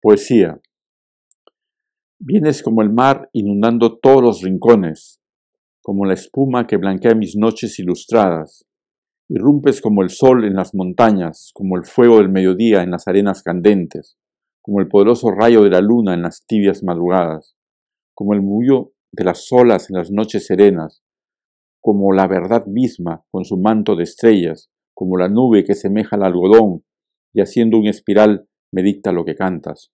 Poesía. Vienes como el mar inundando todos los rincones, como la espuma que blanquea mis noches ilustradas. Irrumpes como el sol en las montañas, como el fuego del mediodía en las arenas candentes, como el poderoso rayo de la luna en las tibias madrugadas, como el murmullo de las olas en las noches serenas, como la verdad misma con su manto de estrellas, como la nube que semeja al algodón y haciendo un espiral me dicta lo que cantas.